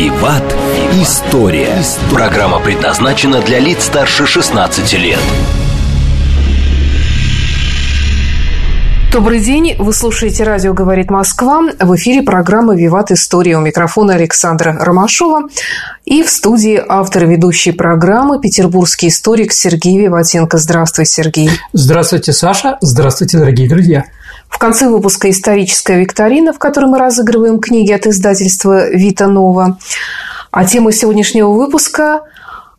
«Виват. История». Программа предназначена для лиц старше 16 лет. Добрый день. Вы слушаете «Радио говорит Москва». В эфире программа «Виват История». У микрофона Александра Ромашова. И в студии автор ведущей программы петербургский историк Сергей Виватенко. Здравствуй, Сергей. Здравствуйте, Саша. Здравствуйте, дорогие друзья. В конце выпуска «Историческая викторина», в которой мы разыгрываем книги от издательства «Вита Нова». А тема сегодняшнего выпуска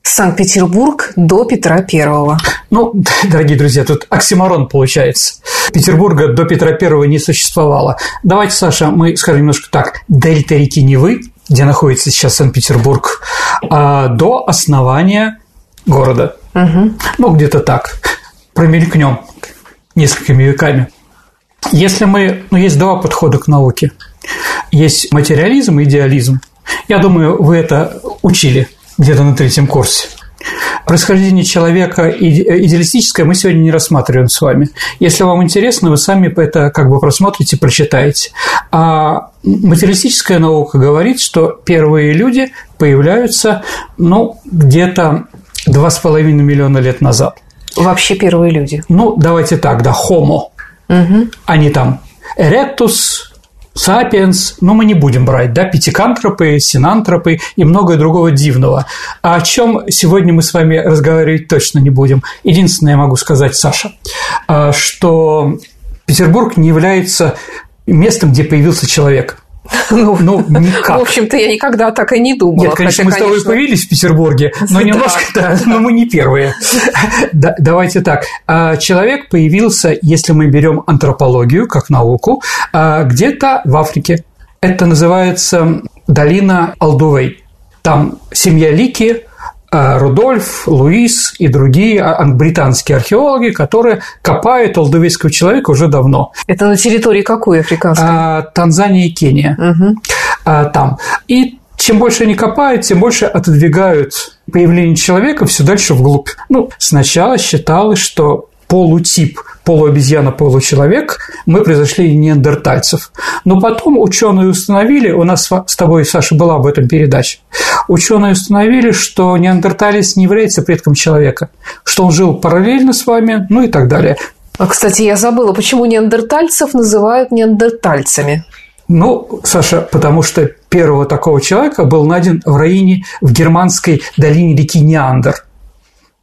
Санкт-Петербург до Петра Первого. Ну, дорогие друзья, тут оксиморон получается. Петербурга до Петра Первого не существовало. Давайте, Саша, мы скажем немножко так. Дельта реки Невы, где находится сейчас Санкт-Петербург, а, до основания города. Угу. Ну, где-то так. Промелькнем несколькими веками. Если мы... Ну, есть два подхода к науке. Есть материализм и идеализм. Я думаю, вы это учили – где-то на третьем курсе. Происхождение человека идеалистическое мы сегодня не рассматриваем с вами. Если вам интересно, вы сами это как бы просмотрите, прочитаете. А материалистическая наука говорит, что первые люди появляются ну, где-то два с половиной миллиона лет назад. Вообще первые люди? Ну, давайте так, да, homo. Угу. Они там erectus, Сапиенс, ну, мы не будем брать, да, пятикантропы, синантропы и многое другого дивного. А о чем сегодня мы с вами разговаривать точно не будем. Единственное, я могу сказать, Саша, а, что Петербург не является местом, где появился человек. Ну, ну, никак. В общем-то, я никогда так и не думала. Нет, конечно, хотя, мы конечно... с тобой появились в Петербурге, но немножко, да, но мы не первые. Да, давайте так. А, человек появился, если мы берем антропологию как науку, а, где-то в Африке. Это называется долина Алдувей. Там семья Лики, Рудольф, Луис и другие а, британские археологи, которые копают алдувейского человека уже давно. Это на территории какой африканской? А, Танзания и Кения. Угу. А, там. И чем больше они копают, тем больше отодвигают появление человека все дальше вглубь. Ну, сначала считалось, что полутип полуобезьяна, получеловек, мы произошли неандертальцев. Но потом ученые установили, у нас с тобой, Саша, была об этом передача, ученые установили, что неандерталец не является предком человека, что он жил параллельно с вами, ну и так далее. А, кстати, я забыла, почему неандертальцев называют неандертальцами? Ну, Саша, потому что первого такого человека был найден в районе в германской долине реки Неандер –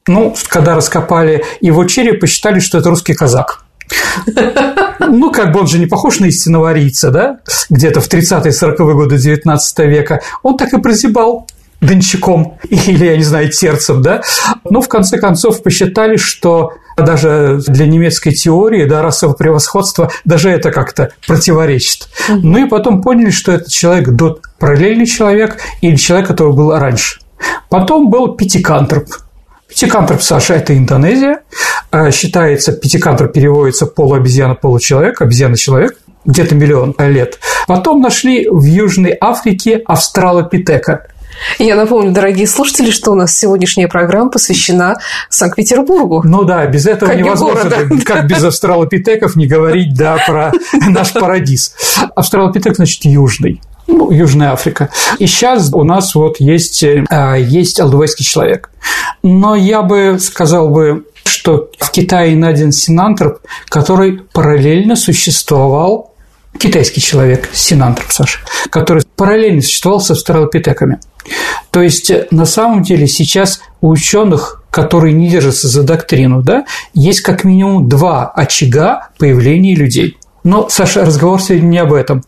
ну, когда раскопали его череп, посчитали, что это русский казак. Ну, как бы он же не похож на истинного арийца, да? Где-то в 30-е 40-е годы 19 века. Он так и прозябал дончаком или, я не знаю, терцем, да? Но в конце концов посчитали, что даже для немецкой теории, да, расового превосходства, даже это как-то противоречит. Ну и потом поняли, что это человек до параллельный человек или человек, который был раньше. Потом был пятикантроп – Пятикантроп Саша – это Индонезия. Э, считается, пятикантроп переводится полуобезьяна, получеловек, обезьяна-человек где-то миллион лет. Потом нашли в Южной Африке австралопитека. Я напомню, дорогие слушатели, что у нас сегодняшняя программа посвящена Санкт-Петербургу. Ну да, без этого как невозможно. Города. Как без австралопитеков не говорить, да, про наш парадиз. Австралопитек, значит, южный ну, Южная Африка. И сейчас у нас вот есть, э, есть алдувайский человек. Но я бы сказал бы, что в Китае найден синантроп, который параллельно существовал китайский человек, синантроп, Саша, который параллельно существовал с австралопитеками. То есть, на самом деле, сейчас у ученых, которые не держатся за доктрину, да, есть как минимум два очага появления людей. Но, Саша, разговор сегодня не об этом.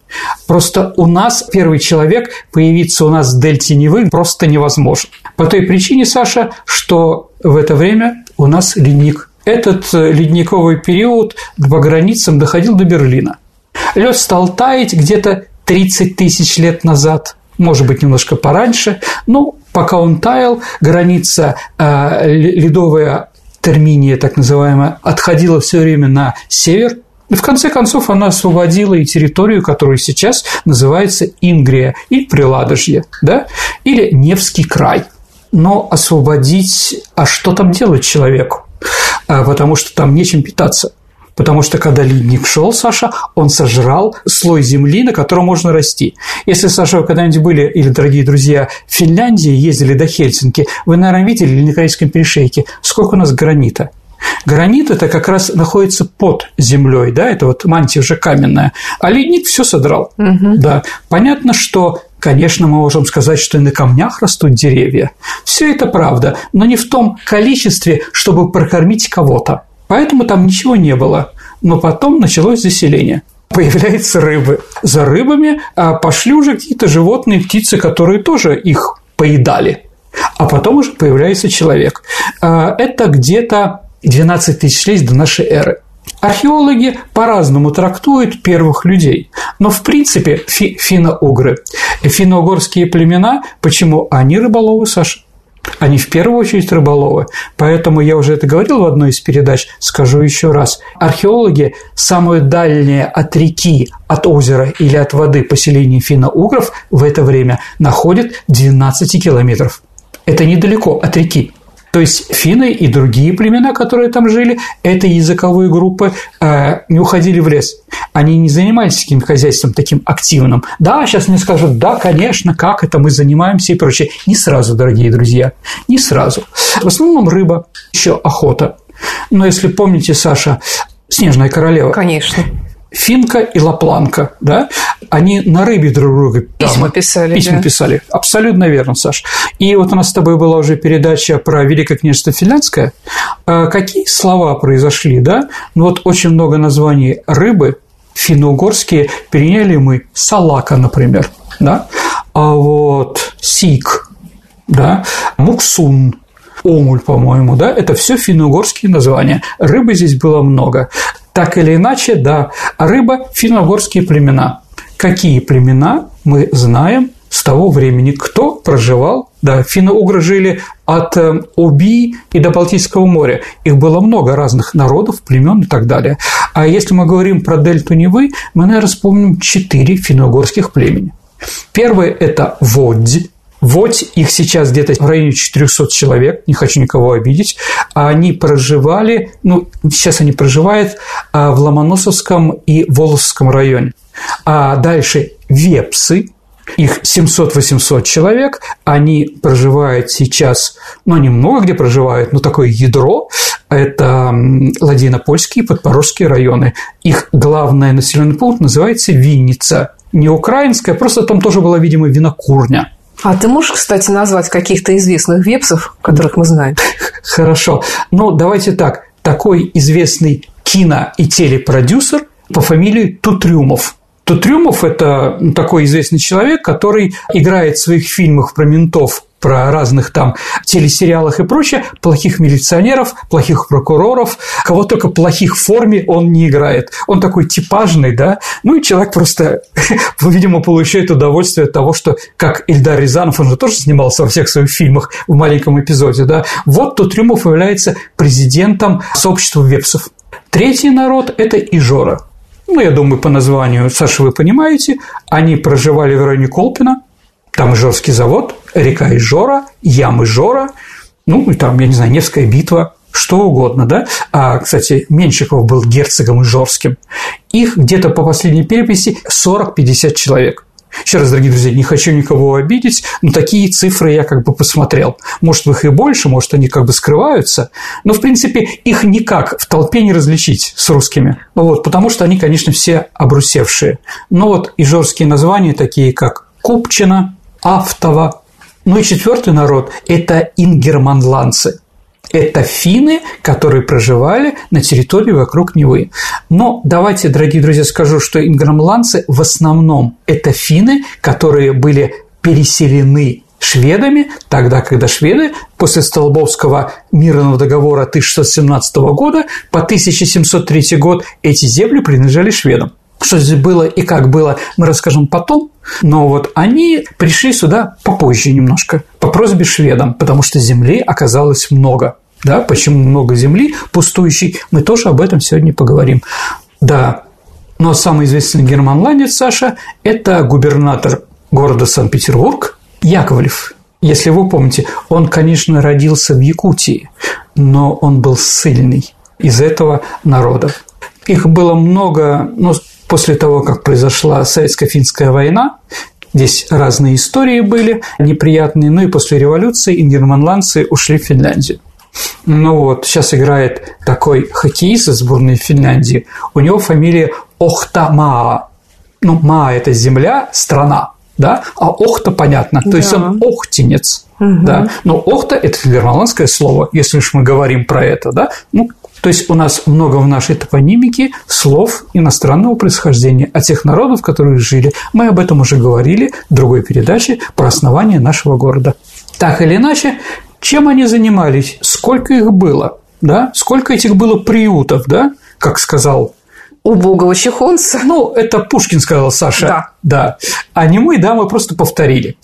Просто у нас первый человек появиться у нас в дельте Невы просто невозможно. По той причине, Саша, что в это время у нас ледник. Этот э, ледниковый период по границам доходил до Берлина. Лед стал таять где-то 30 тысяч лет назад, может быть, немножко пораньше. Но пока он таял, граница э, ледовая Терминия, так называемая, отходила все время на север, и в конце концов она освободила и территорию, которая сейчас называется Ингрия или Приладожье, да, или Невский край. Но освободить, а что там делать человеку? А, потому что там нечем питаться. Потому что когда ледник шел, Саша, он сожрал слой земли, на котором можно расти. Если, Саша, вы когда-нибудь были, или, дорогие друзья, в Финляндии, ездили до Хельсинки, вы, наверное, видели на Корейском перешейке, сколько у нас гранита. Гранит это как раз находится под землей, да, это вот мантия уже каменная, а ледник все содрал. Угу. Да. Понятно, что Конечно, мы можем сказать, что и на камнях растут деревья. Все это правда, но не в том количестве, чтобы прокормить кого-то. Поэтому там ничего не было. Но потом началось заселение появляются рыбы. За рыбами а пошли уже какие-то животные, птицы, которые тоже их поедали. А потом уже появляется человек. А это где-то 12 тысяч лет до нашей эры. Археологи по-разному трактуют первых людей, но в принципе фи финно-угры, финно-угорские племена, почему они рыболовы, Саша? Они в первую очередь рыболовы. Поэтому я уже это говорил в одной из передач, скажу еще раз. Археологи самое дальнее от реки, от озера или от воды поселение финно-угров в это время находят 12 километров. Это недалеко от реки. То есть финны и другие племена, которые там жили, это языковые группы э, не уходили в лес. Они не занимались таким хозяйством таким активным. Да, сейчас мне скажут, да, конечно, как это мы занимаемся и прочее. Не сразу, дорогие друзья, не сразу. В основном рыба, еще охота. Но если помните, Саша, Снежная королева. Конечно. Финка и Лапланка, да, они на рыбе друг друга письма там, писали. Письма да. писали. Абсолютно верно, Саш. И вот у нас с тобой была уже передача про Великое княжество Финляндское. А какие слова произошли, да? Ну вот очень много названий рыбы финно-угорские переняли мы. Салака, например, да? А вот сик, да, муксун, омуль, по-моему, да, это все финно-угорские названия. Рыбы здесь было много. Так или иначе, да, рыба – финно-угорские племена. Какие племена мы знаем с того времени, кто проживал, да, финно-угры жили от э, Оби и до Балтийского моря. Их было много разных народов, племен и так далее. А если мы говорим про дельту Невы, мы, наверное, вспомним четыре финно-угорских племени. Первое – это Водь, вот их сейчас где-то в районе 400 человек, не хочу никого обидеть. Они проживали, ну, сейчас они проживают а, в Ломоносовском и Волосском районе. А дальше вепсы, их 700-800 человек, они проживают сейчас, ну, они много где проживают, но такое ядро – это Ладейно-Польские и Подпорожские районы. Их главный населенный пункт называется Винница. Не украинская, просто там тоже была, видимо, винокурня. А ты можешь, кстати, назвать каких-то известных вепсов, которых мы знаем? Хорошо. Ну, давайте так. Такой известный кино- и телепродюсер по фамилии Тутрюмов. Тутрюмов – это такой известный человек, который играет в своих фильмах про ментов про разных там телесериалах и прочее, плохих милиционеров, плохих прокуроров, кого только плохих в форме он не играет. Он такой типажный, да, ну и человек просто, видимо, получает удовольствие от того, что, как Ильдар Рязанов, он же тоже снимался во всех своих фильмах в маленьком эпизоде, да, вот тут Трюмов является президентом сообщества вепсов. Третий народ – это Ижора. Ну, я думаю, по названию, Саша, вы понимаете, они проживали в районе Колпина, там Ижорский завод, река Ижора, ямы Жора, ну, и там, я не знаю, Невская битва, что угодно, да. А, кстати, Меньшиков был герцогом Ижорским. Их где-то по последней переписи 40-50 человек. Еще раз, дорогие друзья, не хочу никого обидеть, но такие цифры я как бы посмотрел. Может, их и больше, может, они как бы скрываются, но, в принципе, их никак в толпе не различить с русскими. Вот, потому что они, конечно, все обрусевшие. Но вот ижорские названия, такие как Купчина, Автова. Ну и четвертый народ – это ингерманландцы. Это финны, которые проживали на территории вокруг Невы. Но давайте, дорогие друзья, скажу, что ингерманландцы в основном это финны, которые были переселены шведами, тогда, когда шведы после Столбовского мирного договора 1617 года по 1703 год эти земли принадлежали шведам. Что здесь было и как было, мы расскажем потом. Но вот они пришли сюда попозже немножко, по просьбе шведам, потому что земли оказалось много. да, почему много земли пустующей, мы тоже об этом сегодня поговорим. Да, но самый известный германландец Саша – это губернатор города Санкт-Петербург Яковлев. Если вы помните, он, конечно, родился в Якутии, но он был сильный из этого народа. Их было много, но после того, как произошла Советско-финская война, Здесь разные истории были неприятные, ну и после революции ингерманландцы ушли в Финляндию. Ну вот, сейчас играет такой хоккеист из сборной Финляндии. У него фамилия Охтамаа. Ну, Маа – это земля, страна, да, а Охта понятно, то да. есть он охтинец, угу. да, но Охта – это германское слово, если уж мы говорим про это, да, ну, то есть у нас много в нашей топонимике слов иностранного происхождения от тех народов, которые жили. Мы об этом уже говорили в другой передаче про основание нашего города. Так или иначе, чем они занимались, сколько их было, да? сколько этих было приютов, да? как сказал убогого чехонца. Ну, это Пушкин сказал, Саша. Да. Да. А не мы, да, мы просто повторили.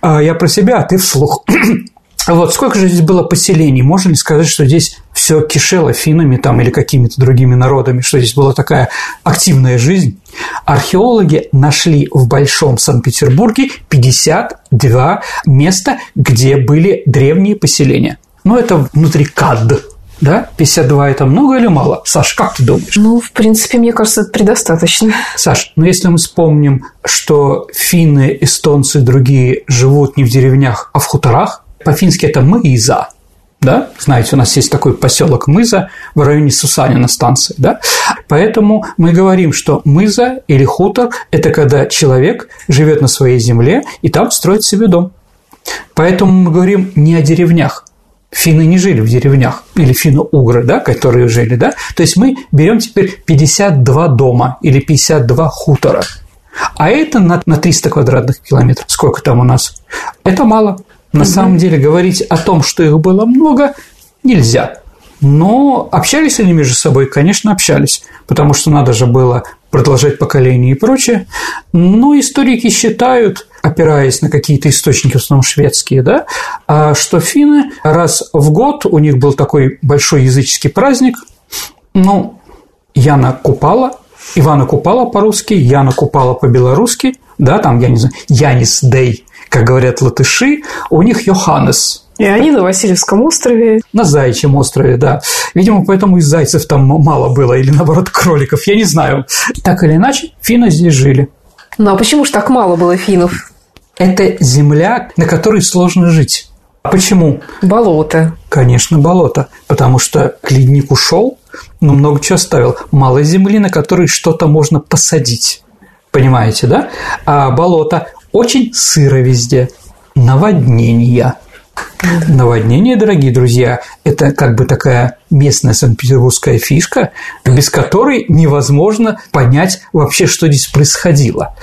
А я про себя, а ты вслух. Вот сколько же здесь было поселений? Можно ли сказать, что здесь все кишело финами там или какими-то другими народами, что здесь была такая активная жизнь? Археологи нашли в Большом Санкт-Петербурге 52 места, где были древние поселения. Ну, это внутри КАД, да? 52 – это много или мало? Саш, как ты думаешь? Ну, в принципе, мне кажется, это предостаточно. Саш, ну если мы вспомним, что финны, эстонцы и другие живут не в деревнях, а в хуторах, по-фински это «мыза», да, знаете, у нас есть такой поселок Мыза в районе Сусанина станции, да, поэтому мы говорим, что Мыза или хутор – это когда человек живет на своей земле и там строит себе дом. Поэтому мы говорим не о деревнях, Финны не жили в деревнях, или финно-угры, да, которые жили, да. То есть мы берем теперь 52 дома или 52 хутора. А это на, на 300 квадратных километров. Сколько там у нас? Это мало. На самом деле говорить о том, что их было много, нельзя. Но общались они между собой, конечно, общались, потому что надо же было продолжать поколение и прочее. Но историки считают, опираясь на какие-то источники, в основном шведские, да, а что финны раз в год, у них был такой большой языческий праздник, ну, Яна Купала, Ивана Купала по-русски, Яна Купала по-белорусски, да, там, я не знаю, Янис Дей, как говорят латыши, у них Йоханнес. И они на Васильевском острове. На Заячьем острове, да. Видимо, поэтому и зайцев там мало было, или наоборот кроликов, я не знаю. Так или иначе, финны здесь жили. Ну а почему же так мало было финнов? Это земля, на которой сложно жить. А почему? Болото. Конечно, болото. Потому что ледник ушел, но много чего оставил. Мало земли, на которой что-то можно посадить. Понимаете, да? А болото очень сыро везде. Наводнения. Наводнение, дорогие друзья, это как бы такая местная санкт-петербургская фишка, без которой невозможно понять вообще, что здесь происходило.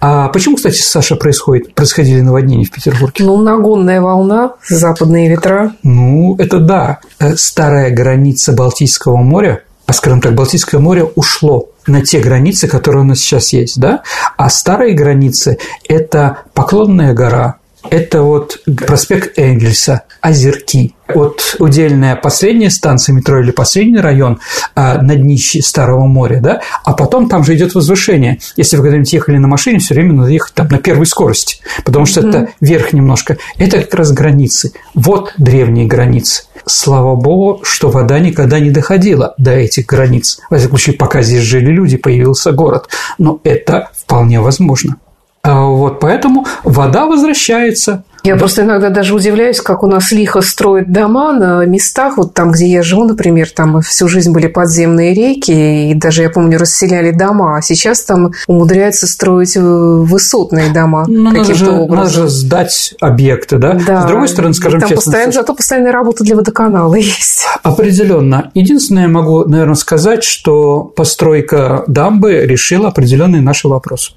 А почему, кстати, Саша, происходит, происходили наводнения в Петербурге? Ну, нагонная волна, западные ветра. Ну, это да. Э, старая граница Балтийского моря а, скажем так, Балтийское море ушло на те границы, которые у нас сейчас есть, да, а старые границы – это Поклонная гора, это вот проспект Энгельса, Озерки. Вот удельная последняя станция метро или последний район а, на днище Старого моря, да, а потом там же идет возвышение. Если вы когда-нибудь ехали на машине, все время надо ехать там на первой скорости, потому что mm-hmm. это вверх немножко. Это как раз границы. Вот древние границы. Слава богу, что вода никогда не доходила до этих границ. В этом случае, пока здесь жили люди, появился город. Но это вполне возможно. А вот поэтому вода возвращается. Я просто иногда даже удивляюсь, как у нас лихо строят дома на местах, вот там, где я живу, например, там всю жизнь были подземные реки, и даже, я помню, расселяли дома, а сейчас там умудряются строить э, высотные дома ну, каким-то образом. Надо же сдать объекты, да? да. С другой стороны, скажем там честно... Постоянно, зато постоянная работа для водоканала есть. Определенно. Единственное, я могу, наверное, сказать, что постройка дамбы решила определенные наши вопросы.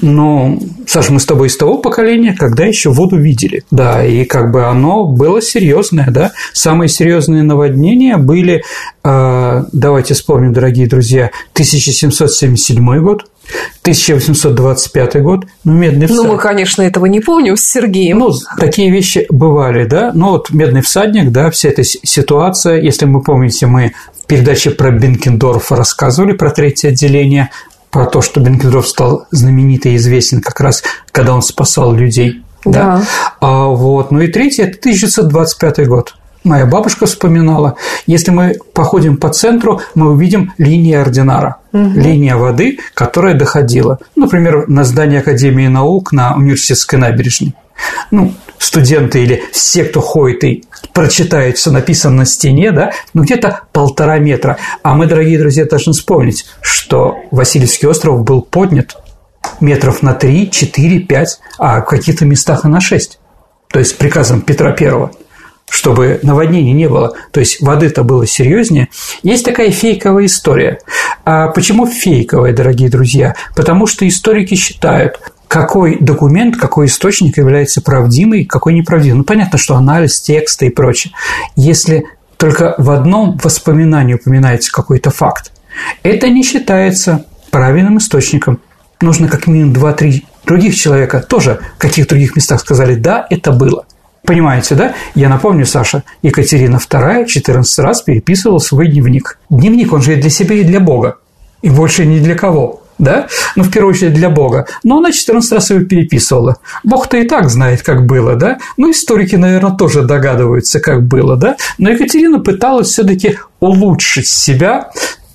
Но, Саша, мы с тобой из того поколения, когда еще воду видели. Да, и как бы оно было серьезное, да. Самые серьезные наводнения были, э, давайте вспомним, дорогие друзья, 1777 год, 1825 год, ну, «Медный всадник». Ну, мы, конечно, этого не помним с Сергеем. Ну, такие вещи бывали, да, но вот «Медный всадник», да, вся эта ситуация, если вы помните, мы в передаче про Бенкендорфа рассказывали, про третье отделение, про то, что Бенкендорф стал знаменитый и известен как раз, когда он спасал людей. Да. да. А, вот. Ну и третье – это 1925 год моя бабушка вспоминала, если мы походим по центру, мы увидим линию ординара, угу. линия воды, которая доходила. Например, на здание Академии наук на университетской набережной. Ну, студенты или все, кто ходит и прочитает, что написано на стене, да, ну, где-то полтора метра. А мы, дорогие друзья, должны вспомнить, что Васильевский остров был поднят метров на 3, 4, 5, а в каких-то местах и на 6. То есть приказом Петра Первого чтобы наводнений не было, то есть воды-то было серьезнее. Есть такая фейковая история. А почему фейковая, дорогие друзья? Потому что историки считают, какой документ, какой источник является правдивым, какой неправдивым. Ну, понятно, что анализ текста и прочее. Если только в одном воспоминании упоминается какой-то факт, это не считается правильным источником. Нужно как минимум 2-3 других человека тоже в каких других местах сказали «да, это было». Понимаете, да? Я напомню, Саша, Екатерина II 14 раз переписывала свой дневник. Дневник, он же и для себя, и для Бога. И больше ни для кого да, ну, в первую очередь для Бога, но она 14 раз его переписывала. Бог-то и так знает, как было, да, ну, историки, наверное, тоже догадываются, как было, да, но Екатерина пыталась все таки улучшить себя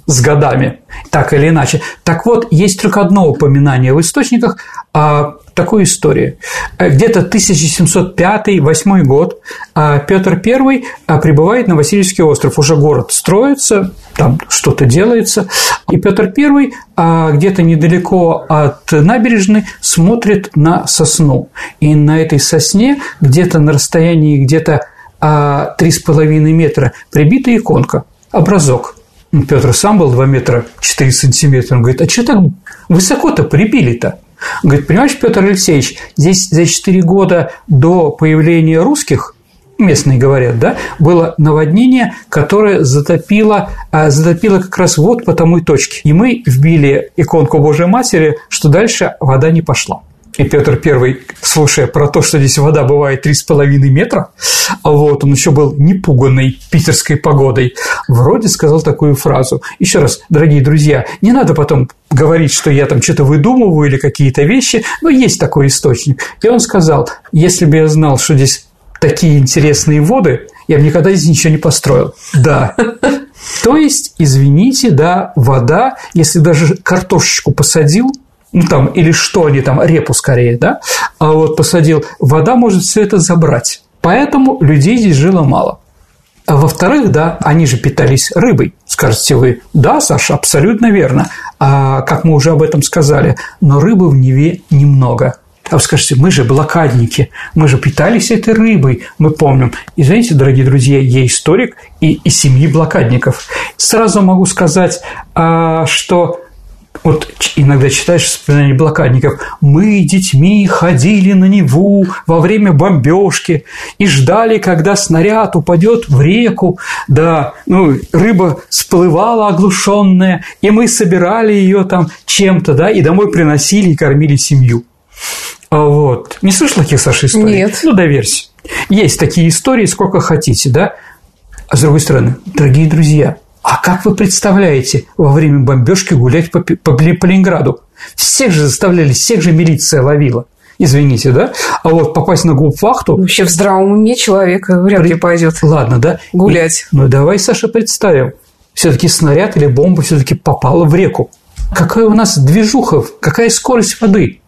с годами, так или иначе. Так вот, есть только одно упоминание в источниках о такой истории. Где-то 1705-8 год а Петр I а, прибывает на Васильевский остров. Уже город строится, там что-то делается. И Петр I а, где-то недалеко от набережной смотрит на сосну. И на этой сосне где-то на расстоянии где-то 3,5 метра прибита иконка, образок. Петр сам был 2 метра 4 сантиметра. Он говорит, а что так высоко-то прибили-то? Говорит, понимаешь, Петр Алексеевич, здесь за 4 года до появления русских местные говорят, да, было наводнение, которое затопило, а, затопило как раз вот по тому и точке. И мы вбили иконку Божьей Матери, что дальше вода не пошла. И Петр I, слушая про то, что здесь вода бывает 3,5 метра, вот, он еще был непуганный питерской погодой, вроде сказал такую фразу. Еще раз, дорогие друзья, не надо потом говорить, что я там что-то выдумываю или какие-то вещи, но есть такой источник. И он сказал, если бы я знал, что здесь такие интересные воды, я бы никогда здесь ничего не построил. Да. То есть, извините, да, вода, если даже картошечку посадил, ну там, или что они там, репу скорее, да, а вот посадил, вода может все это забрать. Поэтому людей здесь жило мало. А во-вторых, да, они же питались рыбой. Скажете вы, да, Саша, абсолютно верно. А как мы уже об этом сказали, но рыбы в Неве немного. А вы скажете, мы же блокадники, мы же питались этой рыбой, мы помним. И знаете, дорогие друзья, я историк и из семьи блокадников. Сразу могу сказать, а, что вот иногда читаешь воспоминания блокадников. Мы детьми ходили на Неву во время бомбежки и ждали, когда снаряд упадет в реку. Да, ну, рыба всплывала оглушенная, и мы собирали ее там чем-то, да, и домой приносили и кормили семью. А вот. Не слышал таких, Саша, историй? Нет. Ну, доверься. Есть такие истории, сколько хотите, да? А с другой стороны, дорогие друзья, а как вы представляете во время бомбежки гулять по, по, по Ленинграду? Всех же заставляли, всех же милиция ловила. Извините, да? А вот попасть на губфахту... Вообще в здравом уме человек вряд ли пойдет. Ладно, да? Гулять. Ну, давай, Саша, представим. Все-таки снаряд или бомба все-таки попала в реку. Какая у нас движуха, какая скорость воды?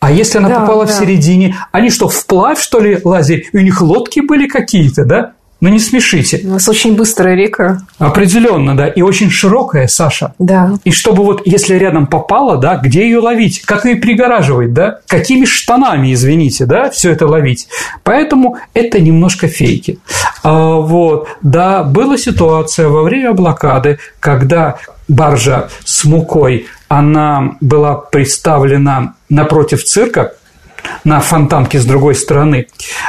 А если она да, попала да. в середине, они что, вплавь, что ли, лазили? И у них лодки были какие-то, да? Ну не смешите. У нас очень быстрая река. Определенно, да. И очень широкая, Саша. Да. И чтобы вот, если рядом попала, да, где ее ловить? Как ее пригораживать, да? Какими штанами, извините, да, все это ловить? Поэтому это немножко фейки. А, вот. Да, была ситуация во время блокады, когда баржа с мукой, она была представлена напротив цирка, на фонтанке с другой стороны,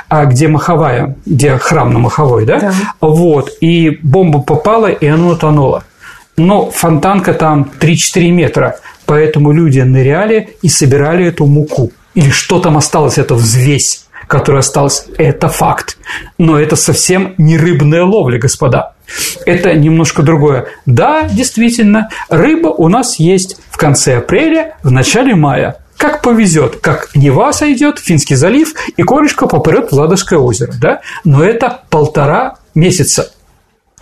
а где Маховая, где храм на Маховой, да? да. Вот, и бомба попала, и она утонула. Но фонтанка там 3-4 метра. поэтому люди ныряли и собирали эту муку. Или что там осталось, это взвесь, которая осталась, это факт. Но это совсем не рыбная ловля, господа. Это немножко другое. Да, действительно, рыба у нас есть в конце апреля, в начале мая. Как повезет, как Нева сойдет, Финский залив, и корешка попрет в Ладожское озеро, да? Но это полтора месяца.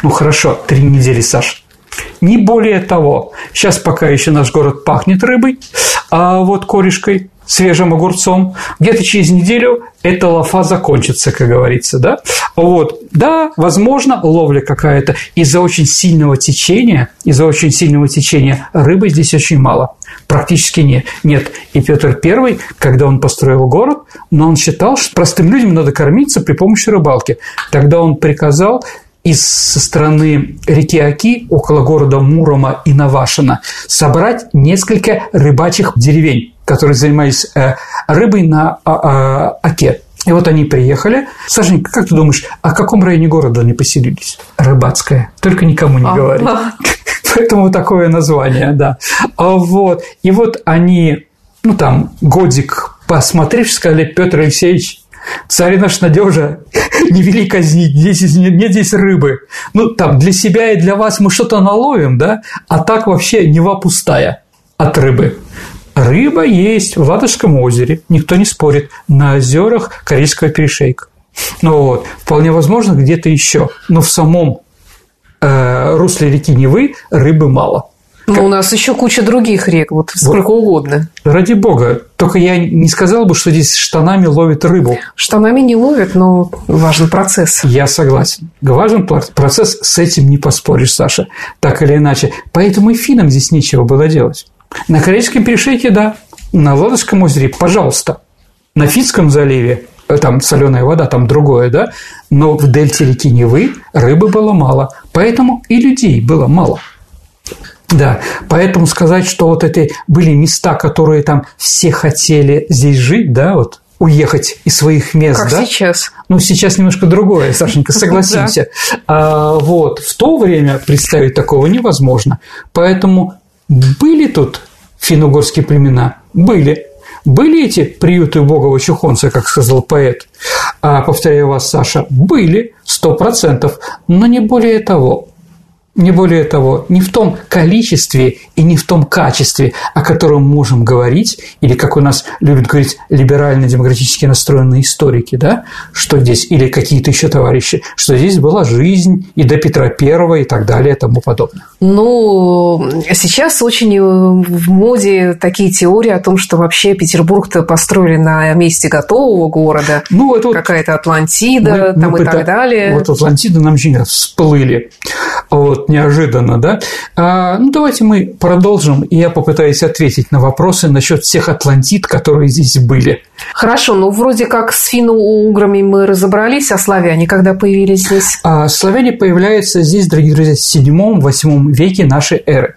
Ну хорошо, три недели, Саш. Не более того. Сейчас пока еще наш город пахнет рыбой, а вот корешкой, свежим огурцом. Где-то через неделю эта лафа закончится, как говорится, да? Вот, да, возможно, ловля какая-то. Из-за очень сильного течения, из-за очень сильного течения рыбы здесь очень мало. Практически нет. Нет. И Петр I, когда он построил город, но он считал, что простым людям надо кормиться при помощи рыбалки. Тогда он приказал из со стороны реки Оки, около города Мурома и Навашина, собрать несколько рыбачьих деревень, которые занимались э, рыбой на а, а, Оке. И вот они приехали. Сашенька, как ты думаешь, о каком районе города они поселились? Рыбацкое. Только никому не говори. Поэтому такое название, да. А вот. И вот они, ну там, годик посмотрев, сказали, Петр Алексеевич, Царь наш надежа, не вели казнить, здесь, нет, нет здесь рыбы. Ну, там, для себя и для вас мы что-то наловим, да, а так вообще Нева пустая от рыбы. Рыба есть в Ладожском озере, никто не спорит, на озерах Корейского перешейка. Ну вот, вполне возможно, где-то еще. Но в самом э, русле реки Невы рыбы мало. Ну, у нас еще куча других рек, вот сколько вот. угодно. Ради бога. Только я не сказал бы, что здесь штанами ловят рыбу. Штанами не ловят, но важен процесс. Я согласен. Важен процесс, с этим не поспоришь, Саша. Так или иначе. Поэтому и финам здесь нечего было делать. На Корейском перешейке, да. На Ладожском озере, пожалуйста. На Финском заливе э, там соленая вода, там другое, да, но в дельте реки Невы рыбы было мало, поэтому и людей было мало. Да, поэтому сказать, что вот это были места, которые там все хотели здесь жить, да, вот уехать из своих мест, как да? сейчас. Ну, сейчас немножко другое, Сашенька, согласимся. а, вот, в то время представить такого невозможно. Поэтому были тут финно-угорские племена? Были. Были эти приюты Богова Чухонца, как сказал поэт? А, повторяю вас, Саша, были, сто процентов, но не более того. Не более того, не в том количестве и не в том качестве, о котором можем говорить, или как у нас любят говорить либерально-демократически настроенные историки, да, что здесь, или какие-то еще товарищи, что здесь была жизнь и до Петра Первого и так далее и тому подобное. Ну, сейчас очень в моде такие теории о том, что вообще Петербург-то построили на месте готового города, ну, это какая-то Атлантида мы, там мы и так далее. Вот Атлантида нам же всплыли. Вот вот неожиданно, да. А, ну, давайте мы продолжим, и я попытаюсь ответить на вопросы насчет всех атлантид, которые здесь были. Хорошо, ну, вроде как с финно-уграми мы разобрались, а славяне когда появились здесь? А славяне появляются здесь, дорогие друзья, в 7-8 веке нашей эры.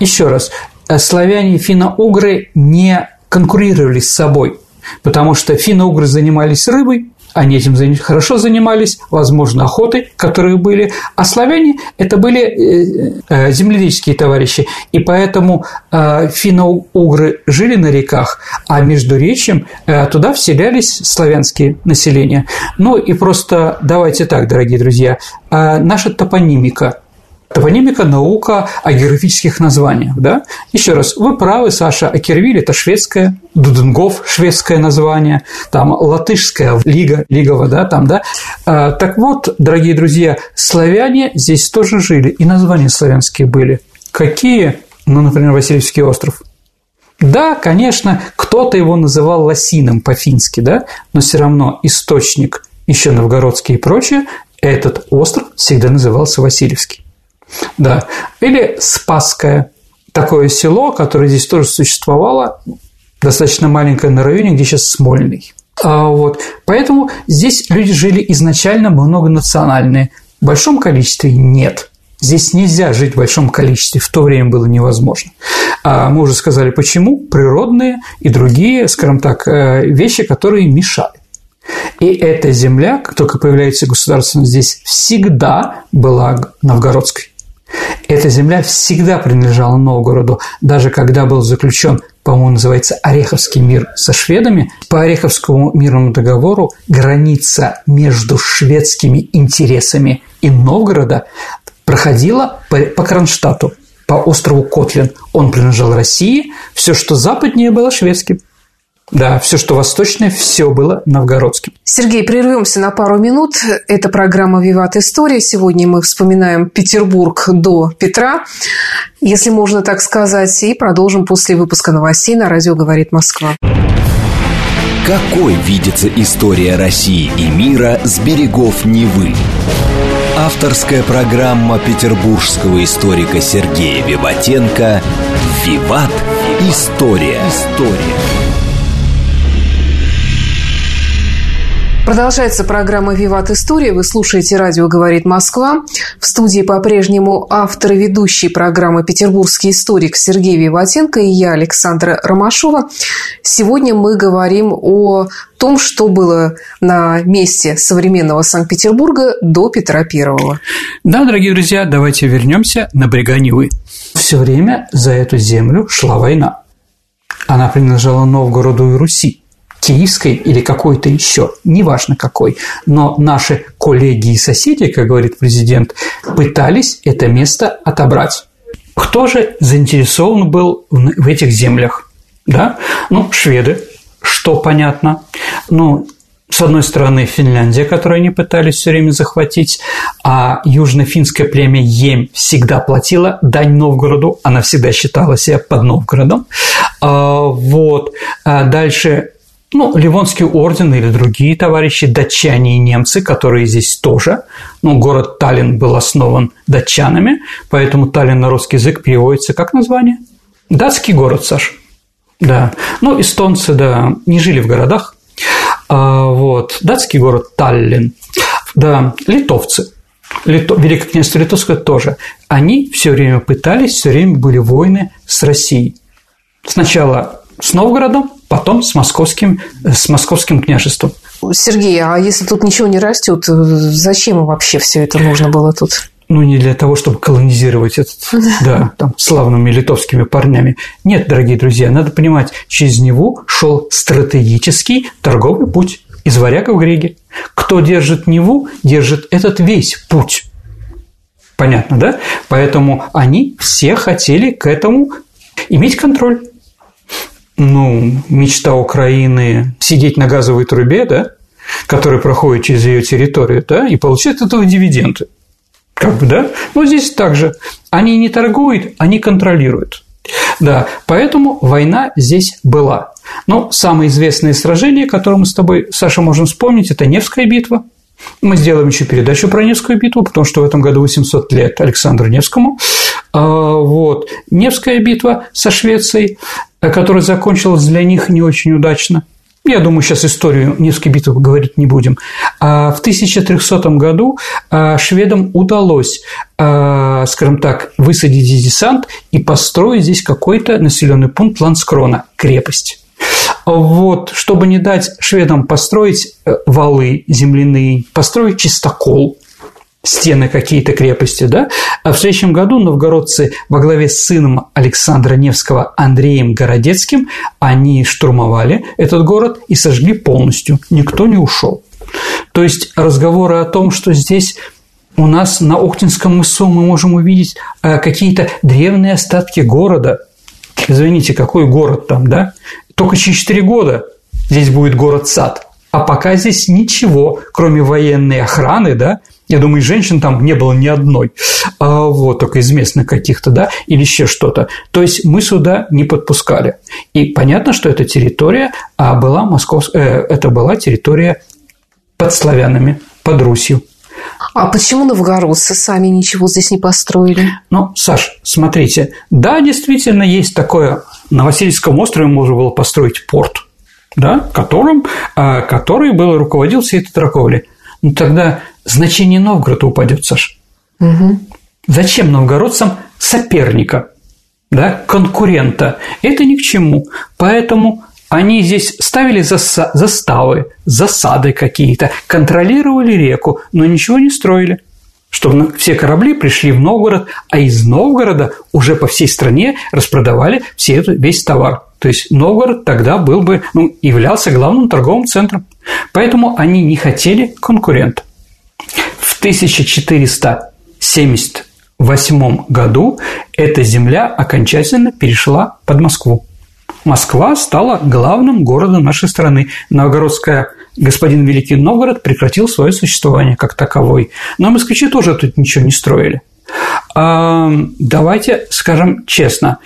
Еще раз, славяне и финно-угры не конкурировали с собой, потому что финно-угры занимались рыбой, они этим хорошо занимались, возможно, охотой, которые были. А славяне – это были э, э, земледельческие товарищи. И поэтому э, финно-угры жили на реках, а между речем туда вселялись славянские населения. Ну и просто давайте так, дорогие друзья, наша топонимика – Топонимика – наука о географических названиях. Да? Еще раз, вы правы, Саша, Акервиль – это шведское, Дуденгов – шведское название, там латышская лига, лигова, да, там, да. А, так вот, дорогие друзья, славяне здесь тоже жили, и названия славянские были. Какие? Ну, например, Васильевский остров. Да, конечно, кто-то его называл лосином по-фински, да, но все равно источник еще новгородский и прочее, этот остров всегда назывался Васильевский. Да. Или Спасское, такое село, которое здесь тоже существовало, достаточно маленькое на районе, где сейчас Смольный. А вот. Поэтому здесь люди жили изначально многонациональные. В большом количестве нет. Здесь нельзя жить в большом количестве, в то время было невозможно. А мы уже сказали, почему. Природные и другие, скажем так, э, вещи, которые мешали. И эта земля, как только появляется государственность здесь, всегда была новгородской. Эта земля всегда принадлежала Новгороду, даже когда был заключен по-моему, называется Ореховский мир со шведами. По Ореховскому мирному договору граница между шведскими интересами и Новгорода проходила по, по Кронштадту, по острову Котлин. Он принадлежал России, все, что западнее, было шведским. Да, все, что восточное, все было новгородским. Сергей, прервемся на пару минут. Это программа «Виват История». Сегодня мы вспоминаем Петербург до Петра, если можно так сказать, и продолжим после выпуска новостей на радио «Говорит Москва». Какой видится история России и мира с берегов Невы? Авторская программа петербургского историка Сергея Виватенко «Виват. История». История. Продолжается программа «Виват История». Вы слушаете радио «Говорит Москва». В студии по-прежнему автор и ведущий программы «Петербургский историк» Сергей Виватенко и я, Александра Ромашова. Сегодня мы говорим о том, что было на месте современного Санкт-Петербурга до Петра Первого. Да, дорогие друзья, давайте вернемся на берега Невы. Все время за эту землю шла война. Она принадлежала Новгороду и Руси киевской или какой-то еще, неважно какой, но наши коллеги и соседи, как говорит президент, пытались это место отобрать. Кто же заинтересован был в этих землях? Да? Ну, шведы, что понятно. Ну, с одной стороны, Финляндия, которую они пытались все время захватить, а южно-финское племя Ем всегда платила дань Новгороду, она всегда считала себя под Новгородом. А, вот. А дальше ну, Ливонский орден или другие товарищи, датчане и немцы, которые здесь тоже. Ну, город Таллин был основан датчанами, поэтому Таллин на русский язык переводится как название? Датский город, Саш. Да. Ну, эстонцы, да, не жили в городах. А, вот. Датский город Таллин. Да, литовцы. Лито... Великое княжество Литовское тоже. Они все время пытались, все время были войны с Россией. Сначала с Новгородом, потом с московским, с московским княжеством. Сергей, а если тут ничего не растет, зачем вообще все это нужно было тут? ну, не для того, чтобы колонизировать этот, да, там, славными литовскими парнями. Нет, дорогие друзья, надо понимать, через него шел стратегический торговый путь из Варяга в Греги. Кто держит Неву, держит этот весь путь. Понятно, да? Поэтому они все хотели к этому иметь контроль ну, мечта Украины сидеть на газовой трубе, да, которая проходит через ее территорию, да, и получать от этого дивиденды. Как бы, да? Но здесь также. Они не торгуют, они контролируют. Да, поэтому война здесь была. Но самое известное сражение, которое мы с тобой, Саша, можем вспомнить, это Невская битва. Мы сделаем еще передачу про Невскую битву, потому что в этом году 800 лет Александру Невскому. А, вот. Невская битва со Швецией, э, которая закончилась для них не очень удачно. Я думаю, сейчас историю Невской битвы говорить не будем. А в 1300 году а, шведам удалось, скажем так, высадить здесь десант и построить здесь какой-то населенный пункт Ланскрона, крепость. Вот, чтобы не дать шведам построить э, валы земляные, построить чистокол, стены какие-то крепости, да, а в следующем году новгородцы во главе с сыном Александра Невского Андреем Городецким, они штурмовали этот город и сожгли полностью, никто не ушел. То есть разговоры о том, что здесь у нас на Охтинском мысу мы можем увидеть э, какие-то древние остатки города. Извините, какой город там, да? Только через 4 года здесь будет город-сад. А пока здесь ничего, кроме военной охраны, да, я думаю, женщин там не было ни одной, а вот, только из местных каких-то, да, или еще что-то. То есть мы сюда не подпускали. И понятно, что эта территория а была московская, э, это была территория под славянами, под Русью. А почему новгородцы сами ничего здесь не построили? Ну, Саш, смотрите, да, действительно есть такое, на Васильевском острове можно было построить порт, да, которым, а, который был руководил всей этой торговлей. Ну, тогда значение Новгорода упадет, Саш. Угу. Зачем новгородцам соперника, да, конкурента? Это ни к чему. Поэтому они здесь ставили заставы, засады какие-то, контролировали реку, но ничего не строили. чтобы все корабли пришли в Новгород, а из Новгорода уже по всей стране распродавали все это, весь товар. То есть Новгород тогда был бы, ну, являлся главным торговым центром. Поэтому они не хотели конкурента. В 1478 году эта земля окончательно перешла под Москву. Москва стала главным городом нашей страны. Новгородская господин Великий Новгород прекратил свое существование как таковой. Но москвичи тоже тут ничего не строили. Давайте скажем честно,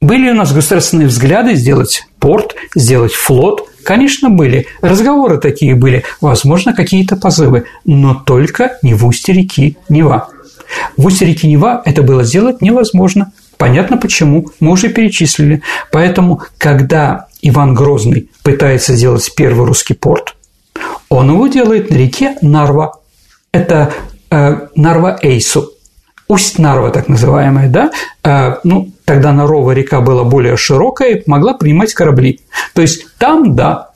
были у нас государственные взгляды сделать порт, сделать флот? Конечно, были. Разговоры такие были. Возможно, какие-то позывы. Но только не в устье реки Нева. В устье реки Нева это было сделать невозможно. Понятно почему. Мы уже перечислили. Поэтому, когда Иван Грозный пытается сделать первый русский порт, он его делает на реке Нарва. Это э, Нарва-Эйсу. Усть Нарва, так называемая, да? Э, ну, тогда Нарова река была более широкая и могла принимать корабли. То есть там, да,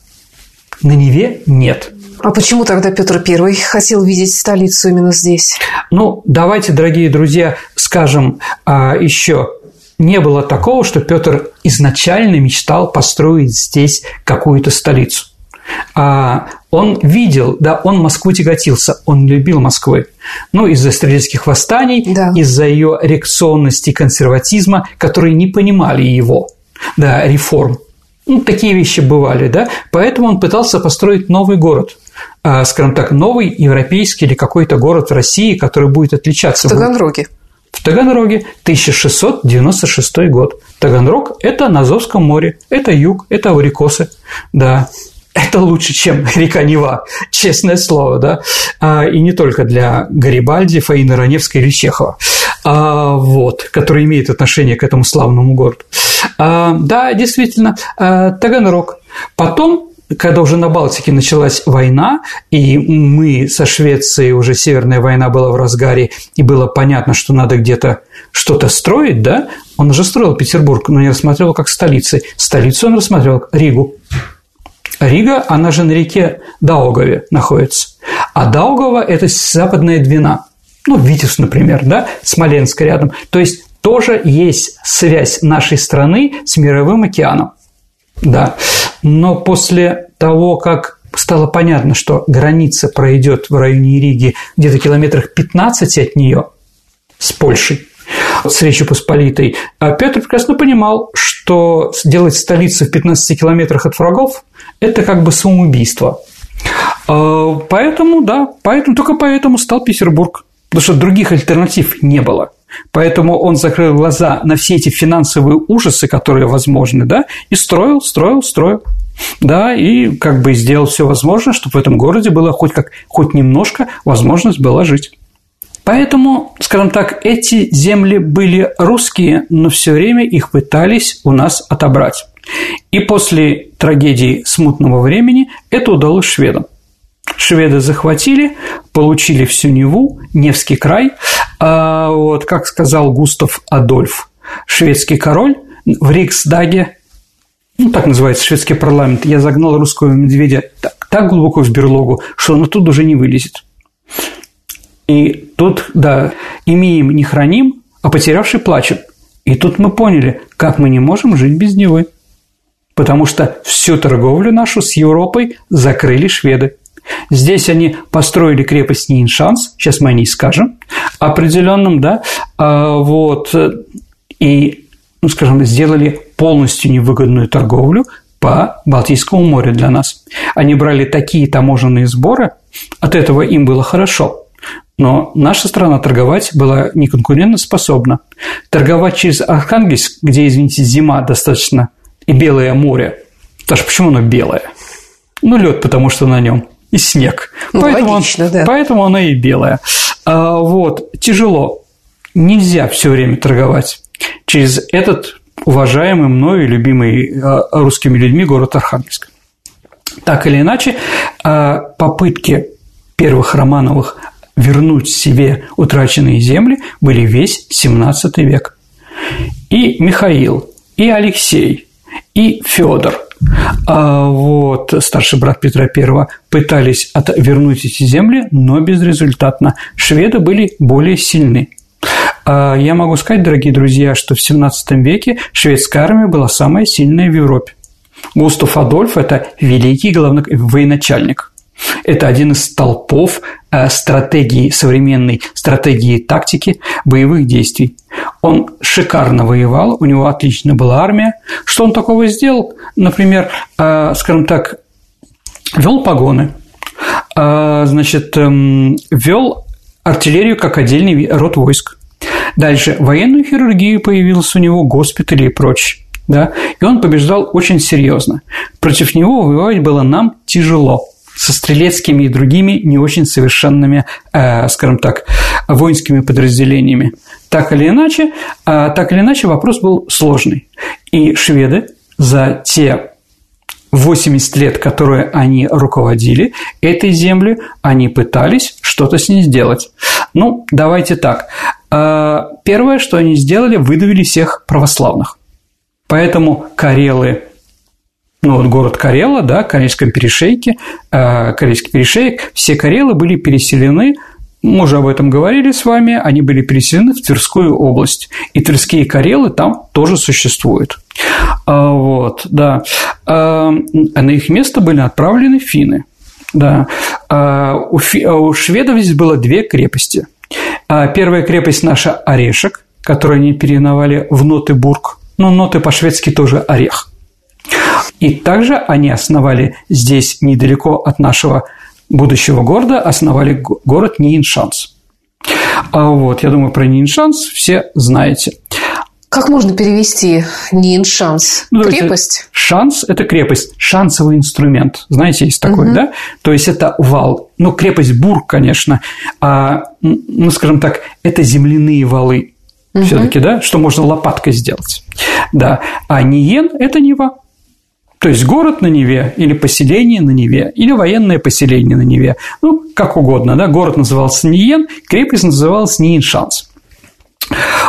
на Неве нет. А почему тогда Петр I хотел видеть столицу именно здесь? Ну, давайте, дорогие друзья, скажем а, еще не было такого, что Петр изначально мечтал построить здесь какую-то столицу. А он видел, да, он Москву тяготился, он любил Москвы. Ну, из-за стрелецких восстаний, да. из-за ее реакционности и консерватизма, которые не понимали его, да, реформ. Ну, такие вещи бывали, да, поэтому он пытался построить новый город, а, скажем так, новый европейский или какой-то город в России, который будет отличаться. В Таганроге. В Таганроге 1696 год. Таганрог – это на Азовском море, это юг, это аврикосы, да. Это лучше, чем река Нева, честное слово, да. А, и не только для Гарибальди, Фаины Раневской или Чехова, а, вот, который имеет отношение к этому славному городу. А, да, действительно, Таганрог. Потом когда уже на Балтике началась война, и мы со Швецией, уже Северная война была в разгаре, и было понятно, что надо где-то что-то строить, да, он уже строил Петербург, но не рассматривал как столицы. Столицу он рассматривал Ригу. Рига, она же на реке Даугаве находится. А Даугава – это западная Двина. Ну, Витебск, например, да, Смоленск рядом. То есть тоже есть связь нашей страны с мировым океаном. Да. Но после того, как стало понятно, что граница пройдет в районе Риги где-то километрах 15 от нее с Польшей, с Речью Посполитой, а Петр прекрасно понимал, что сделать столицу в 15 километрах от врагов – это как бы самоубийство. А, поэтому, да, поэтому, только поэтому стал Петербург, потому что других альтернатив не было. Поэтому он закрыл глаза на все эти финансовые ужасы, которые возможны, да, и строил, строил, строил. Да, и как бы сделал все возможное, чтобы в этом городе было хоть как хоть немножко возможность была жить. Поэтому, скажем так, эти земли были русские, но все время их пытались у нас отобрать. И после трагедии смутного времени это удалось шведам. Шведы захватили, получили всю Неву, Невский край. А вот, как сказал Густав Адольф, шведский король в Риксдаге, ну, так называется шведский парламент, я загнал русского медведя так, так глубоко в берлогу, что он оттуда уже не вылезет. И тут, да, имеем не храним, а потерявший плачем. И тут мы поняли, как мы не можем жить без Невы. Потому что всю торговлю нашу с Европой закрыли шведы. Здесь они построили крепость Ниншанс, сейчас мы о ней скажем, определенным, да, а, вот, и, ну, скажем, сделали полностью невыгодную торговлю по Балтийскому морю для нас. Они брали такие таможенные сборы, от этого им было хорошо – но наша страна торговать была неконкурентно способна. Торговать через Архангельск, где, извините, зима достаточно, и белое море. Даже почему оно белое? Ну, лед, потому что на нем и снег. Ну, поэтому, логично, да. поэтому оно и белое. А, вот, тяжело. Нельзя все время торговать через этот уважаемый мною и любимый а, русскими людьми город Архангельск. Так или иначе, а, попытки первых Романовых вернуть себе утраченные земли были весь XVII век. И Михаил, и Алексей, и Федор а вот, старший брат Петра I, пытались вернуть эти земли, но безрезультатно. Шведы были более сильны. А я могу сказать, дорогие друзья, что в XVII веке шведская армия была самая сильная в Европе. Густав Адольф – это великий главный военачальник. Это один из столпов э, стратегии, современной стратегии тактики боевых действий. Он шикарно воевал, у него отлично была армия. Что он такого сделал? Например, э, скажем так, вел погоны, э, значит, эм, вел артиллерию как отдельный род войск. Дальше военную хирургию появился у него, госпитали и прочее. Да? И он побеждал очень серьезно. Против него воевать было нам тяжело со стрелецкими и другими не очень совершенными, э, скажем так, воинскими подразделениями. Так или иначе, э, так или иначе вопрос был сложный. И шведы за те 80 лет, которые они руководили этой землей, они пытались что-то с ней сделать. Ну, давайте так. Э, первое, что они сделали, выдавили всех православных. Поэтому карелы ну вот город Карела, да, Карельском перешейке, э, Карельский перешеек, все Карелы были переселены мы уже об этом говорили с вами, они были переселены в Тверскую область. И Тверские Карелы там тоже существуют. А, вот, да. А, на их место были отправлены финны. Да. А, у, у шведов здесь было две крепости. Первая крепость наша – Орешек, которую они переименовали в Нотебург. Ну, Ноты по-шведски тоже «орех». И также они основали здесь, недалеко от нашего будущего города, основали город Ниншанс. А вот, я думаю, про Ниншанс все знаете. Как можно перевести Ниншанс? Ну, крепость? Шанс – это крепость, шансовый инструмент. Знаете, есть такой, угу. да? То есть это вал. Ну, крепость Бург, конечно. А, ну, скажем так, это земляные валы. Угу. Все-таки, да, что можно лопаткой сделать. Да. А Ниен – это Нева. То есть город на Неве или поселение на Неве, или военное поселение на Неве. Ну, как угодно, да. Город назывался Ниен, крепость называлась Ниеншанс.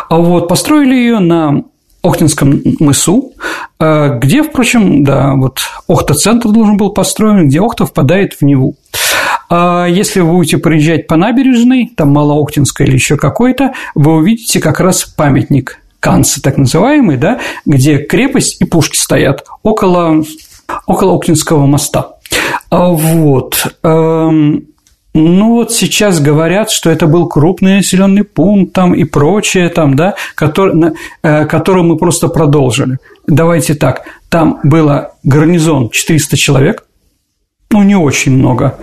А вот построили ее на Охтинском мысу, э, где, впрочем, да, вот Охта-центр должен был построен, где Охта впадает в Неву. А если вы будете проезжать по набережной, там Малоохтинская или еще какой-то, вы увидите как раз памятник Канцы, так называемый, да, где крепость и пушки стоят около, около Оклинского моста. А вот. Эм, ну вот сейчас говорят, что это был крупный населенный пункт там и прочее там, да, который, э, который мы просто продолжили. Давайте так, там было гарнизон 400 человек, ну не очень много,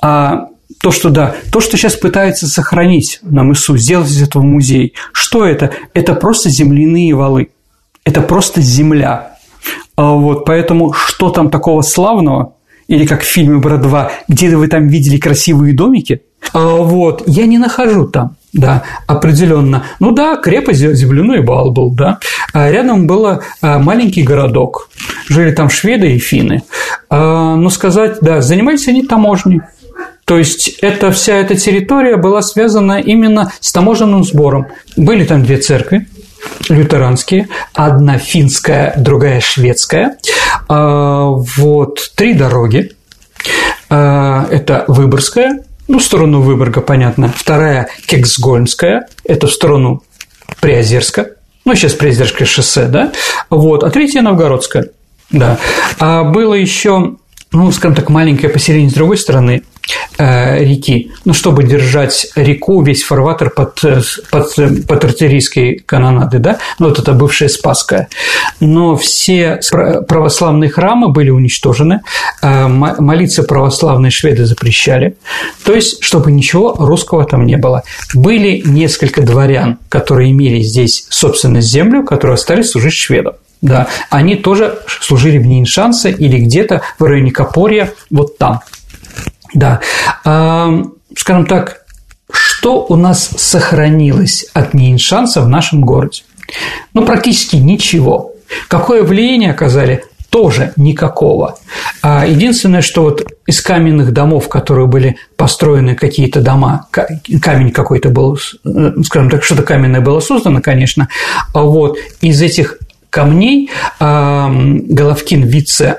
а то, что да, то, что сейчас пытаются сохранить на мысу, сделать из этого музей, что это? Это просто земляные валы. Это просто земля. А вот, поэтому что там такого славного, или как в фильме «Брат 2», где вы там видели красивые домики, а вот, я не нахожу там. Да, определенно. Ну да, крепость земляной бал был, да. А рядом был маленький городок. Жили там шведы и финны. Но сказать, да, занимались они таможней. То есть эта вся эта территория была связана именно с таможенным сбором. Были там две церкви, лютеранские, одна финская, другая шведская. А, вот три дороги. А, это Выборгская, ну, в сторону Выборга, понятно. Вторая Кексгольмская, это в сторону Приозерска, ну, сейчас Приозерское шоссе, да, вот, а третья Новгородская, да. А было еще ну, скажем так, маленькое поселение с другой стороны реки, ну, чтобы держать реку, весь фарватер под, э, под, под артиллерийской канонады, да, ну, вот это бывшая Спасская. Но все православные храмы были уничтожены, э, молиться православные шведы запрещали, то есть, чтобы ничего русского там не было. Были несколько дворян, которые имели здесь собственность землю, которые остались служить шведам. Да, они тоже служили в Ниншансе или где-то в районе Капорья, вот там. Да. Скажем так, что у нас сохранилось от Ниншанса в нашем городе? Ну, практически ничего. Какое влияние оказали? Тоже никакого. А единственное, что вот из каменных домов, которые были построены какие-то дома, камень какой-то был, э, скажем так, что-то каменное было создано, конечно, а вот из этих камней Головкин вице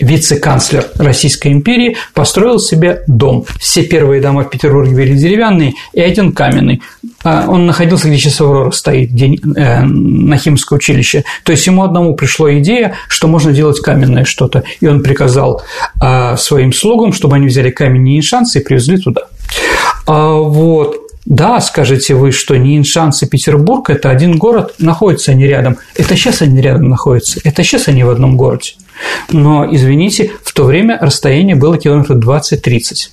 вице-канцлер Российской империи, построил себе дом. Все первые дома в Петербурге были деревянные и один каменный. А он находился, где сейчас Аврора стоит, где, э, на Химское училище. То есть ему одному пришла идея, что можно делать каменное что-то. И он приказал э, своим слугам, чтобы они взяли камень и шансы и привезли туда. А, вот. Да, скажете вы, что Ниншанс и Петербург – это один город, находятся они рядом. Это сейчас они рядом находятся, это сейчас они в одном городе. Но, извините, в то время расстояние было километров 20-30.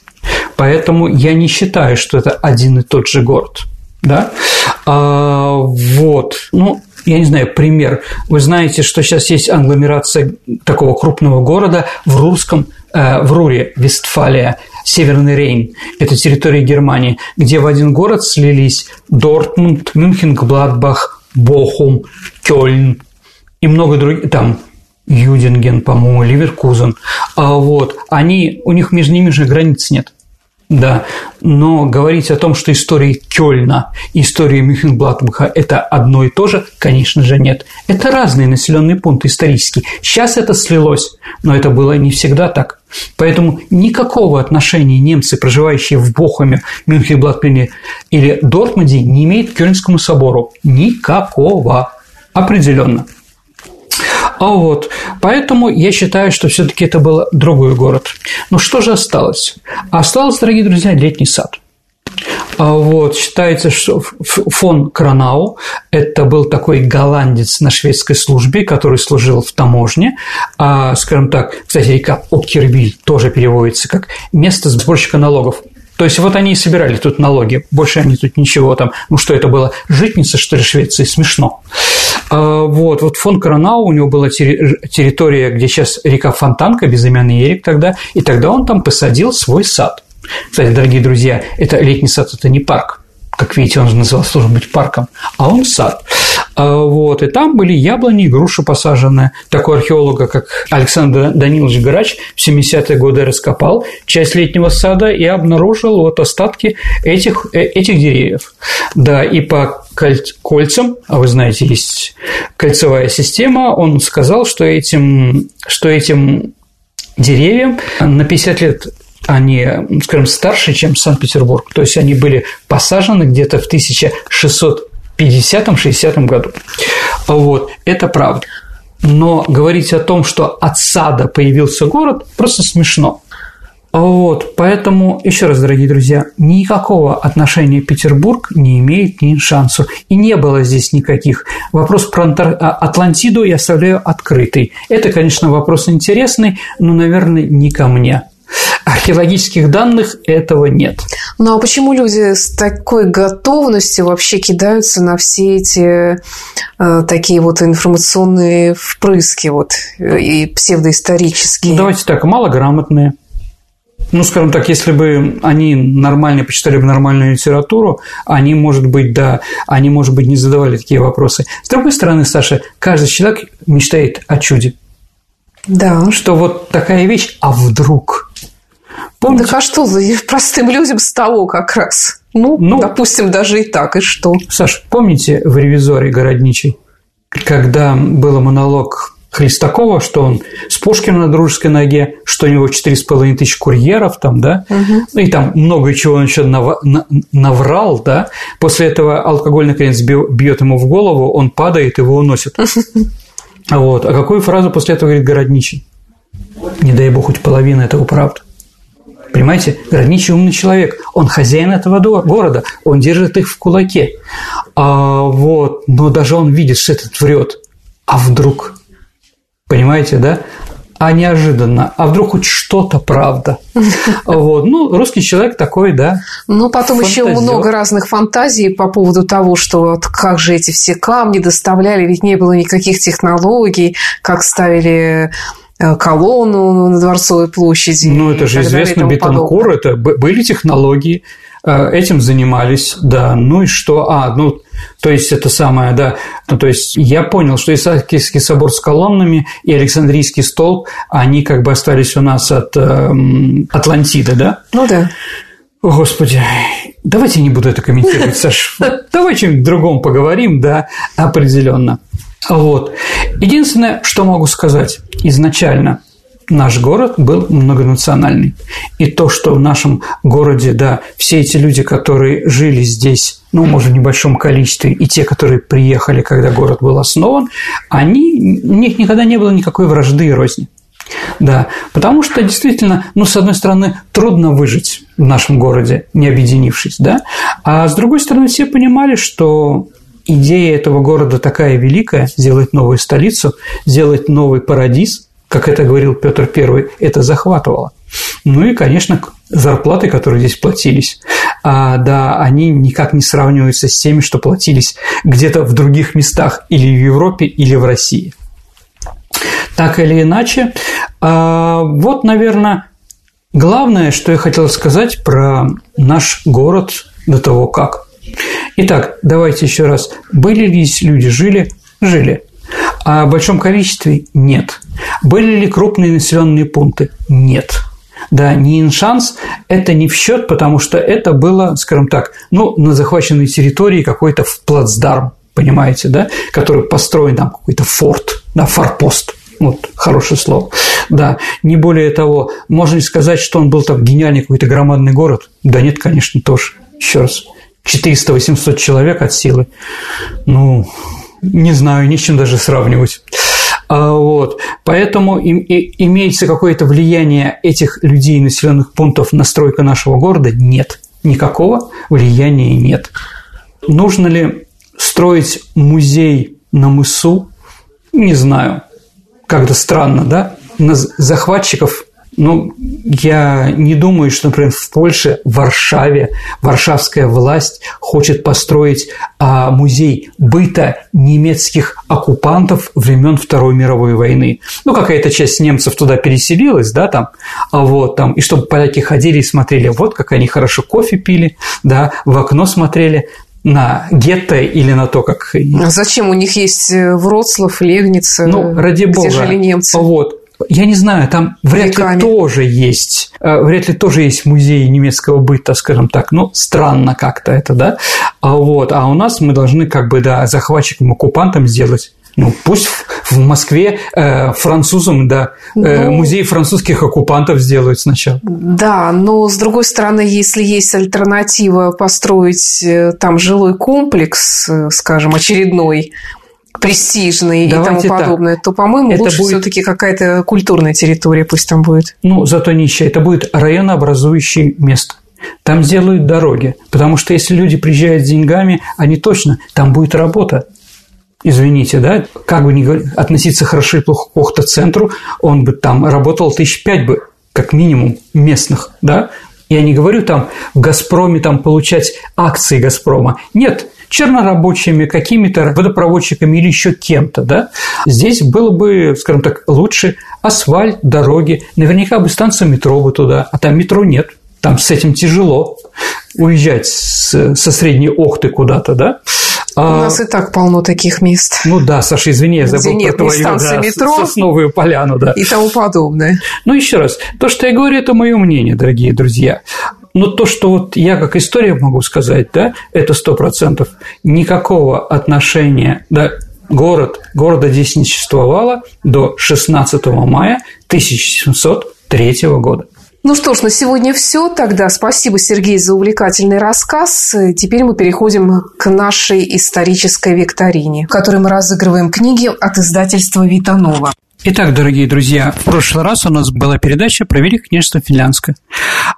Поэтому я не считаю, что это один и тот же город. Да? А, вот. Ну, я не знаю, пример. Вы знаете, что сейчас есть англомерация такого крупного города в Рурском, э, в Руре, Вестфалия, Северный Рейн. Это территория Германии, где в один город слились Дортмунд, Мюнхен, Гладбах, Бохум, Кёльн и много других, там Юдинген, по-моему, Ливеркузен. А вот они, у них между ними же границ нет. Да, но говорить о том, что история Кёльна и история Мюнхенблатбаха – это одно и то же, конечно же, нет. Это разные населенные пункты исторические. Сейчас это слилось, но это было не всегда так. Поэтому никакого отношения немцы, проживающие в Бохуме, Мюнхенблатбахе или Дортмунде, не имеют к Кёльнскому собору. Никакого. Определенно. А вот, поэтому я считаю, что все-таки это был другой город. Но что же осталось? Осталось, дорогие друзья, летний сад. А вот, считается, что фон Кранау – это был такой голландец на шведской службе, который служил в таможне. А, скажем так, кстати, река Оккервиль тоже переводится как место сборщика налогов. То есть вот они и собирали тут налоги, больше они тут ничего там, ну что это было, житница, что ли, Швеции, смешно. А, вот, вот фон Кронау, у него была территория, где сейчас река Фонтанка, безымянный Ерик тогда, и тогда он там посадил свой сад. Кстати, дорогие друзья, это летний сад, это не парк, как видите, он же назывался, должен быть парком, а он сад. А, вот, и там были яблони и груши посажены. Такой археолога, как Александр Данилович Грач в 70-е годы раскопал часть летнего сада и обнаружил вот остатки этих, э, этих деревьев. Да, и по кольцам, а вы знаете, есть кольцевая система, он сказал, что этим, что этим деревьям на 50 лет они, скажем, старше, чем Санкт-Петербург. То есть они были посажены где-то в 1650-60 году. Вот, это правда. Но говорить о том, что от сада появился город, просто смешно. Вот, поэтому, еще раз, дорогие друзья, никакого отношения Петербург не имеет ни шансу. И не было здесь никаких. Вопрос про а, Атлантиду я оставляю открытый. Это, конечно, вопрос интересный, но, наверное, не ко мне археологических данных этого нет. Ну а почему люди с такой готовностью вообще кидаются на все эти э, такие вот информационные впрыски вот и псевдоисторические? Ну, давайте так, малограмотные. Ну, скажем так, если бы они нормально почитали бы нормальную литературу, они, может быть, да, они, может быть, не задавали такие вопросы. С другой стороны, Саша, каждый человек мечтает о чуде. Да. Что вот такая вещь, а вдруг? Помните? Так а что простым людям с того как раз? Ну, ну, допустим, даже и так, и что? Саш, помните в «Ревизоре» Городничий, когда был монолог Хлестакова, что он с Пушкиным на дружеской ноге, что у него четыре с половиной тысяч курьеров там, да, угу. и там много чего он еще нав... наврал, да. После этого алкоголь наконец бьет ему в голову, он падает, его уносит. Вот. А какую фразу после этого говорит Городничий? Не дай бог хоть половина этого правда. Понимаете, Городничий умный человек, он хозяин этого города, он держит их в кулаке. А, вот, но даже он видит, что этот врет. А вдруг? Понимаете, да? а неожиданно, а вдруг хоть что-то правда. Вот. Ну, русский человек такой, да. Ну, потом еще много разных фантазий по поводу того, что вот как же эти все камни доставляли, ведь не было никаких технологий, как ставили колонну на Дворцовой площади. Ну, это же известно, Бетанкур, это были технологии, э, этим занимались, да, ну и что, а, ну, то есть это самое, да, ну, то есть я понял, что Исаакиевский собор с колоннами и Александрийский столб, они как бы остались у нас от э, Атлантиды, да? Ну да. О, Господи, давайте не буду это комментировать, Саш. Давай чем-нибудь другом поговорим, да, определенно. Вот. Единственное, что могу сказать изначально, наш город был многонациональный. И то, что в нашем городе, да, все эти люди, которые жили здесь, ну, может, в небольшом количестве, и те, которые приехали, когда город был основан, они, у них никогда не было никакой вражды и розни. Да, потому что действительно, ну, с одной стороны, трудно выжить в нашем городе, не объединившись, да, а с другой стороны, все понимали, что идея этого города такая великая, сделать новую столицу, сделать новый парадиз, как это говорил Петр I, это захватывало. Ну и, конечно, зарплаты, которые здесь платились, а, да, они никак не сравниваются с теми, что платились где-то в других местах или в Европе, или в России. Так или иначе, а, вот, наверное, главное, что я хотел сказать про наш город до того, как. Итак, давайте еще раз. Были ли здесь люди, жили? Жили. А в большом количестве – нет. Были ли крупные населенные пункты? Нет. Да, не иншанс, это не в счет, потому что это было, скажем так, ну, на захваченной территории какой-то плацдарм, понимаете, да, который построен там какой-то форт, да, форпост. Вот, хорошее слово. Да, не более того, можно ли сказать, что он был там гениальный какой-то громадный город? Да нет, конечно, тоже. Еще раз. 400-800 человек от силы. Ну, не знаю, ни с чем даже сравнивать. А, вот. Поэтому им, и, имеется какое-то влияние этих людей населенных пунктов на стройку нашего города? Нет. Никакого влияния нет. Нужно ли строить музей на мысу? Не знаю. Как-то странно, да? На захватчиков ну, я не думаю, что, например, в Польше, в Варшаве, варшавская власть хочет построить а, музей быта немецких оккупантов времен Второй мировой войны. Ну, какая-то часть немцев туда переселилась, да, там, а вот там, и чтобы поляки ходили и смотрели, вот как они хорошо кофе пили, да, в окно смотрели, на гетто или на то, как... А зачем у них есть э, Вроцлав, Легница? Ну, ради бога. жили немцы. Вот. Я не знаю, там вряд Веками. ли тоже есть, э, вряд ли тоже есть музей немецкого быта, скажем так, ну, странно как-то это, да, а вот, а у нас мы должны как бы, да, захватчикам, оккупантам сделать ну, пусть в Москве э, французам, да, э, ну, музей французских оккупантов сделают сначала. Да, но с другой стороны, если есть альтернатива построить э, там жилой комплекс, э, скажем, очередной, престижный Давайте и тому подобное, так. то, по-моему, это лучше будет... все-таки какая-то культурная территория пусть там будет. Ну, зато нищая. Это будет районообразующее место. Там сделают дороги, потому что если люди приезжают с деньгами, они точно, там будет работа. Извините, да, как бы ни относиться хорошо и плохо к Охта-центру, он бы там работал тысяч пять бы, как минимум, местных, да, я не говорю там в «Газпроме» там получать акции «Газпрома». Нет, чернорабочими, какими-то водопроводчиками или еще кем-то, да, здесь было бы, скажем так, лучше асфальт, дороги, наверняка бы станция метро бы туда, а там метро нет, там с этим тяжело уезжать с, со средней Охты куда-то, да, у а, нас и так полно таких мест. Ну да, Саша, извини, я забыл нет про твою да, метро сосновую поляну, да. И тому подобное. Ну, еще раз, то, что я говорю, это мое мнение, дорогие друзья. Но то, что вот я как история могу сказать, да, это сто процентов. Никакого отношения, да, город, города здесь не существовало до 16 мая 1703 года. Ну что ж, на сегодня все. Тогда спасибо, Сергей, за увлекательный рассказ. Теперь мы переходим к нашей исторической викторине, в которой мы разыгрываем книги от издательства «Витанова». Итак, дорогие друзья, в прошлый раз у нас была передача про Великое княжество Финляндское.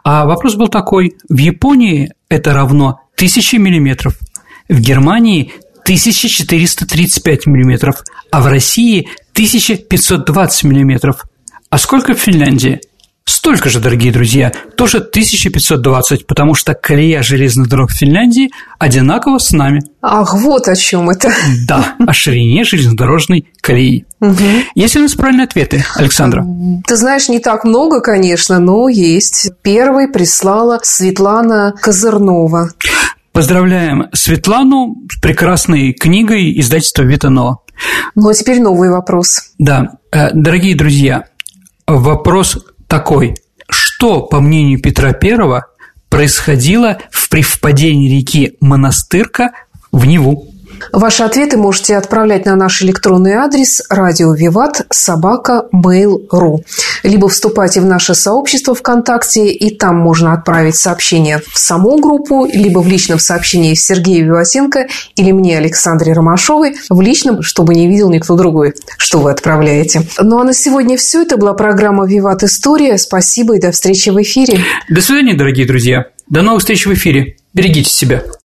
А вопрос был такой. В Японии это равно 1000 миллиметров, в Германии 1435 миллиметров, а в России 1520 миллиметров. А сколько в Финляндии? Столько же, дорогие друзья, тоже 1520, потому что колея железных дорог Финляндии одинакова с нами. Ах, вот о чем это. Да, о ширине железнодорожной колеи. Угу. Есть ли у нас правильные ответы, Александра? Ты знаешь, не так много, конечно, но есть. Первый прислала Светлана Козырнова. Поздравляем Светлану с прекрасной книгой издательства Витано. Ну, а теперь новый вопрос. Да, э, дорогие друзья, вопрос такой. Что, по мнению Петра I, происходило при впадении реки Монастырка в Неву? Ваши ответы можете отправлять на наш электронный адрес радио Виват собака mail.ru либо вступайте в наше сообщество ВКонтакте, и там можно отправить сообщение в саму группу, либо в личном сообщении Сергею Виватенко или мне, Александре Ромашовой, в личном, чтобы не видел никто другой, что вы отправляете. Ну а на сегодня все. Это была программа «Виват История». Спасибо и до встречи в эфире. До свидания, дорогие друзья. До новых встреч в эфире. Берегите себя.